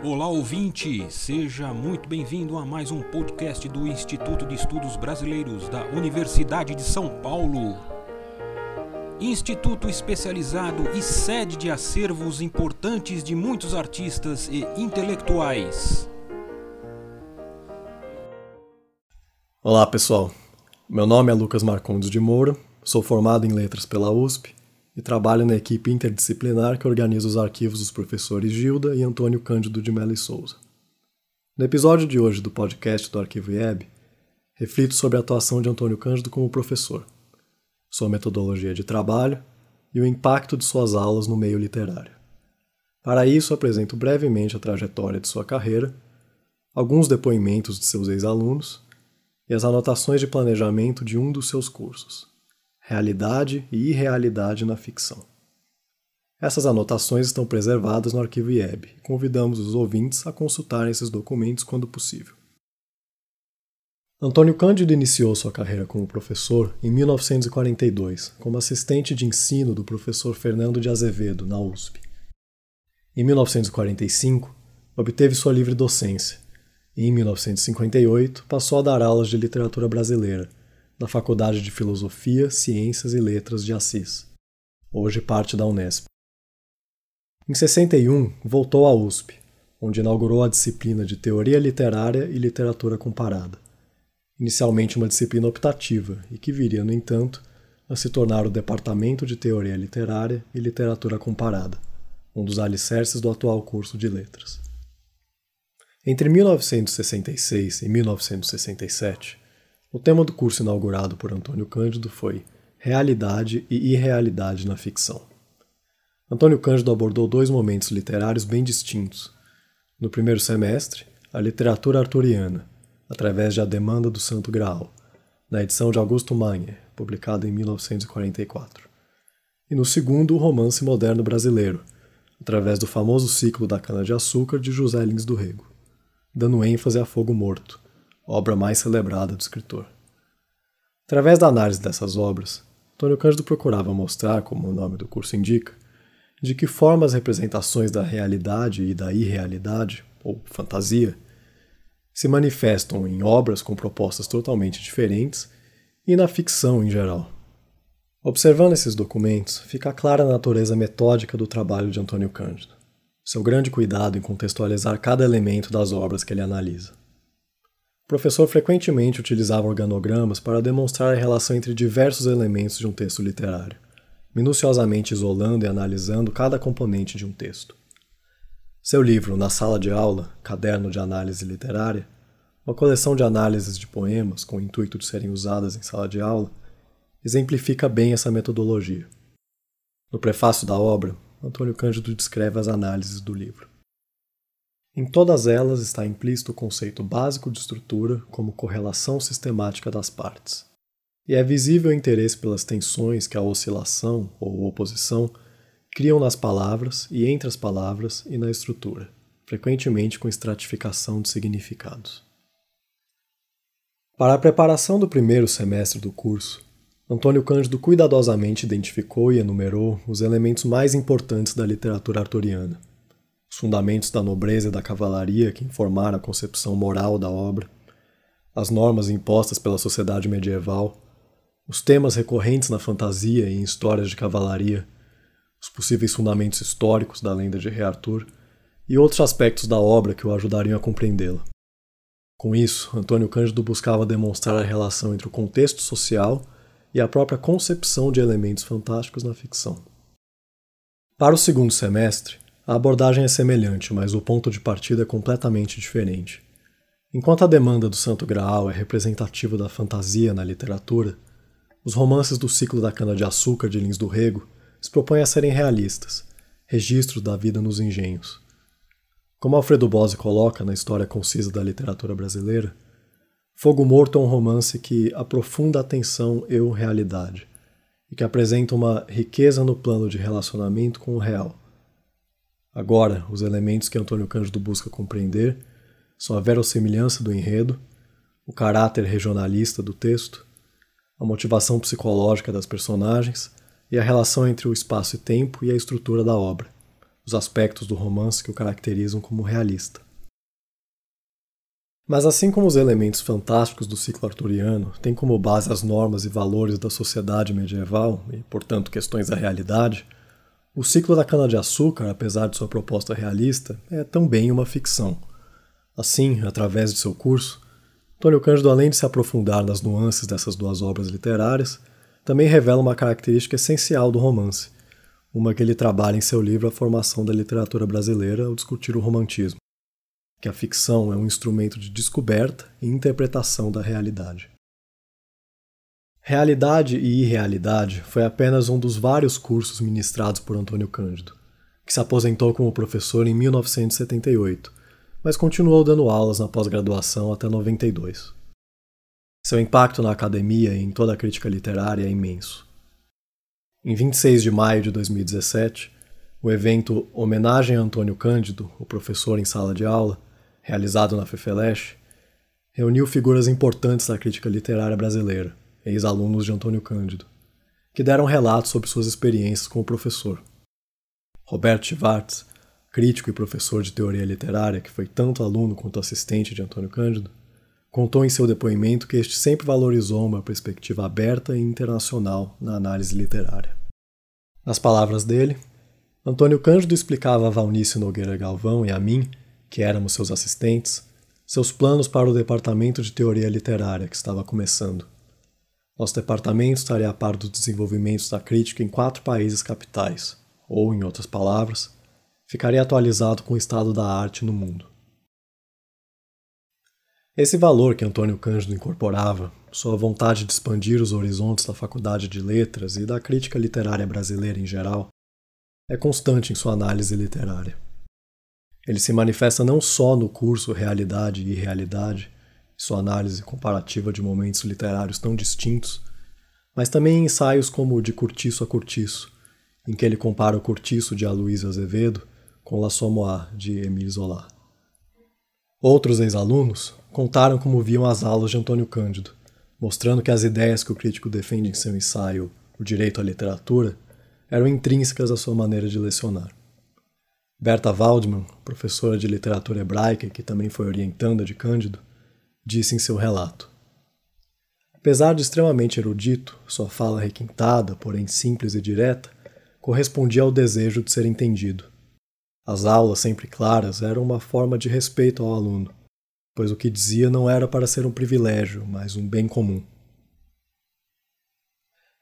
Olá ouvinte, seja muito bem-vindo a mais um podcast do Instituto de Estudos Brasileiros da Universidade de São Paulo. Instituto especializado e sede de acervos importantes de muitos artistas e intelectuais. Olá pessoal, meu nome é Lucas Marcondes de Moura, sou formado em Letras pela USP e trabalho na equipe interdisciplinar que organiza os arquivos dos professores Gilda e Antônio Cândido de Mello e Souza. No episódio de hoje do podcast do Arquivo IEB, reflito sobre a atuação de Antônio Cândido como professor, sua metodologia de trabalho e o impacto de suas aulas no meio literário. Para isso, apresento brevemente a trajetória de sua carreira, alguns depoimentos de seus ex-alunos e as anotações de planejamento de um dos seus cursos realidade e irrealidade na ficção. Essas anotações estão preservadas no arquivo IEB e convidamos os ouvintes a consultarem esses documentos quando possível. Antônio Cândido iniciou sua carreira como professor em 1942, como assistente de ensino do professor Fernando de Azevedo, na USP. Em 1945, obteve sua livre docência e, em 1958, passou a dar aulas de literatura brasileira, da Faculdade de Filosofia, Ciências e Letras de Assis, hoje parte da Unesp. Em 61, voltou à USP, onde inaugurou a disciplina de Teoria Literária e Literatura Comparada, inicialmente uma disciplina optativa e que viria, no entanto, a se tornar o Departamento de Teoria Literária e Literatura Comparada, um dos alicerces do atual curso de Letras. Entre 1966 e 1967, o tema do curso inaugurado por Antônio Cândido foi Realidade e Irrealidade na Ficção. Antônio Cândido abordou dois momentos literários bem distintos. No primeiro semestre, a literatura arturiana, através de A Demanda do Santo Graal, na edição de Augusto Magner, publicada em 1944. E no segundo, o romance moderno brasileiro, através do famoso ciclo da cana-de-açúcar de José Lins do Rego, dando ênfase a Fogo Morto, obra mais celebrada do escritor. Através da análise dessas obras, Antônio Cândido procurava mostrar, como o nome do curso indica, de que forma as representações da realidade e da irrealidade, ou fantasia, se manifestam em obras com propostas totalmente diferentes e na ficção em geral. Observando esses documentos, fica clara a natureza metódica do trabalho de Antônio Cândido, seu grande cuidado em contextualizar cada elemento das obras que ele analisa. O professor frequentemente utilizava organogramas para demonstrar a relação entre diversos elementos de um texto literário, minuciosamente isolando e analisando cada componente de um texto. Seu livro Na Sala de Aula, Caderno de Análise Literária, uma coleção de análises de poemas com o intuito de serem usadas em sala de aula, exemplifica bem essa metodologia. No prefácio da obra, Antônio Cândido descreve as análises do livro. Em todas elas está implícito o conceito básico de estrutura como correlação sistemática das partes. E é visível o interesse pelas tensões que a oscilação ou oposição criam nas palavras e entre as palavras e na estrutura, frequentemente com estratificação de significados. Para a preparação do primeiro semestre do curso, Antônio Cândido cuidadosamente identificou e enumerou os elementos mais importantes da literatura arturiana fundamentos da nobreza e da cavalaria que informaram a concepção moral da obra, as normas impostas pela sociedade medieval, os temas recorrentes na fantasia e em histórias de cavalaria, os possíveis fundamentos históricos da lenda de Rei Arthur e outros aspectos da obra que o ajudariam a compreendê-la. Com isso, Antônio Cândido buscava demonstrar a relação entre o contexto social e a própria concepção de elementos fantásticos na ficção. Para o segundo semestre, a abordagem é semelhante, mas o ponto de partida é completamente diferente. Enquanto a demanda do Santo Graal é representativa da fantasia na literatura, os romances do ciclo da cana-de-açúcar de Lins do Rego se propõem a serem realistas, registros da vida nos engenhos. Como Alfredo Bose coloca na história concisa da literatura brasileira, Fogo Morto é um romance que aprofunda a tensão eu-realidade e que apresenta uma riqueza no plano de relacionamento com o real Agora, os elementos que Antônio Cândido busca compreender são a verossimilhança do enredo, o caráter regionalista do texto, a motivação psicológica das personagens e a relação entre o espaço e tempo e a estrutura da obra, os aspectos do romance que o caracterizam como realista. Mas assim como os elementos fantásticos do ciclo arturiano têm como base as normas e valores da sociedade medieval e, portanto, questões da realidade, o ciclo da cana-de-açúcar, apesar de sua proposta realista, é também uma ficção. Assim, através de seu curso, Antônio Cândido, além de se aprofundar nas nuances dessas duas obras literárias, também revela uma característica essencial do romance, uma que ele trabalha em seu livro A Formação da Literatura Brasileira ao discutir o romantismo que a ficção é um instrumento de descoberta e interpretação da realidade. Realidade e Irrealidade foi apenas um dos vários cursos ministrados por Antônio Cândido, que se aposentou como professor em 1978, mas continuou dando aulas na pós-graduação até 92. Seu impacto na academia e em toda a crítica literária é imenso. Em 26 de maio de 2017, o evento Homenagem a Antônio Cândido, o professor em sala de aula, realizado na FEFELESH, reuniu figuras importantes da crítica literária brasileira, ex-alunos de Antônio Cândido, que deram relatos sobre suas experiências com o professor. Roberto Schwartz, crítico e professor de teoria literária que foi tanto aluno quanto assistente de Antônio Cândido, contou em seu depoimento que este sempre valorizou uma perspectiva aberta e internacional na análise literária. Nas palavras dele, Antônio Cândido explicava a Valnice Nogueira Galvão e a mim que éramos seus assistentes, seus planos para o departamento de teoria literária que estava começando. Nosso departamento estaria a par dos desenvolvimentos da crítica em quatro países capitais, ou, em outras palavras, ficaria atualizado com o estado da arte no mundo. Esse valor que Antônio Cândido incorporava, sua vontade de expandir os horizontes da Faculdade de Letras e da crítica literária brasileira em geral, é constante em sua análise literária. Ele se manifesta não só no curso Realidade e Irrealidade, sua análise comparativa de momentos literários tão distintos, mas também ensaios como De Curtiço a Curtiço, em que ele compara o Curtiço de Aloysio Azevedo com La Sommoir de Émile Zola. Outros ex-alunos contaram como viam as aulas de Antônio Cândido, mostrando que as ideias que o crítico defende em seu ensaio O Direito à Literatura eram intrínsecas à sua maneira de lecionar. Berta Waldman, professora de literatura hebraica que também foi orientanda de Cândido, disse em seu relato: Apesar de extremamente erudito, sua fala requintada, porém simples e direta, correspondia ao desejo de ser entendido. As aulas, sempre claras, eram uma forma de respeito ao aluno, pois o que dizia não era para ser um privilégio, mas um bem comum.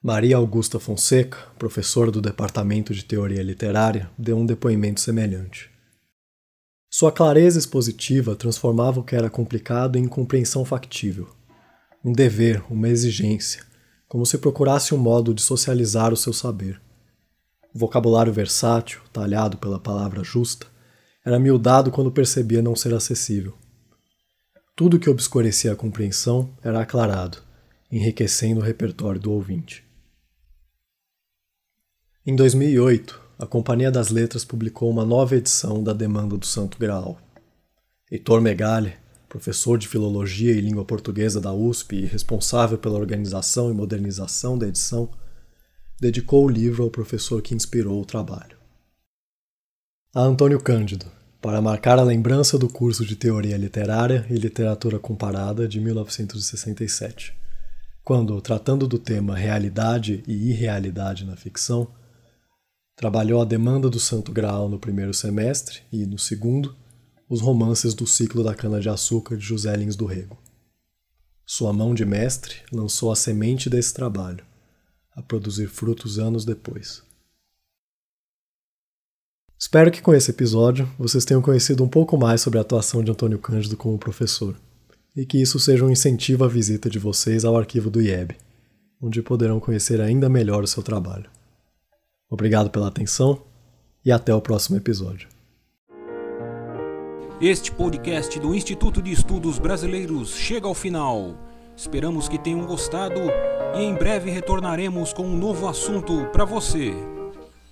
Maria Augusta Fonseca, professora do Departamento de Teoria Literária, deu um depoimento semelhante. Sua clareza expositiva transformava o que era complicado em compreensão factível. Um dever, uma exigência, como se procurasse um modo de socializar o seu saber. O vocabulário versátil, talhado pela palavra justa, era miudado quando percebia não ser acessível. Tudo que obscurecia a compreensão era aclarado, enriquecendo o repertório do ouvinte. Em 2008, a Companhia das Letras publicou uma nova edição da Demanda do Santo Graal. Heitor Megali, professor de Filologia e Língua Portuguesa da USP e responsável pela organização e modernização da edição, dedicou o livro ao professor que inspirou o trabalho. A Antônio Cândido, para marcar a lembrança do curso de Teoria Literária e Literatura Comparada de 1967, quando, tratando do tema realidade e irrealidade na ficção, Trabalhou a demanda do Santo Graal no primeiro semestre e, no segundo, os romances do ciclo da cana-de-açúcar de José Lins do Rego. Sua mão de mestre lançou a semente desse trabalho, a produzir frutos anos depois. Espero que com esse episódio vocês tenham conhecido um pouco mais sobre a atuação de Antônio Cândido como professor, e que isso seja um incentivo à visita de vocês ao arquivo do IEB, onde poderão conhecer ainda melhor o seu trabalho. Obrigado pela atenção e até o próximo episódio. Este podcast do Instituto de Estudos Brasileiros chega ao final. Esperamos que tenham gostado e em breve retornaremos com um novo assunto para você.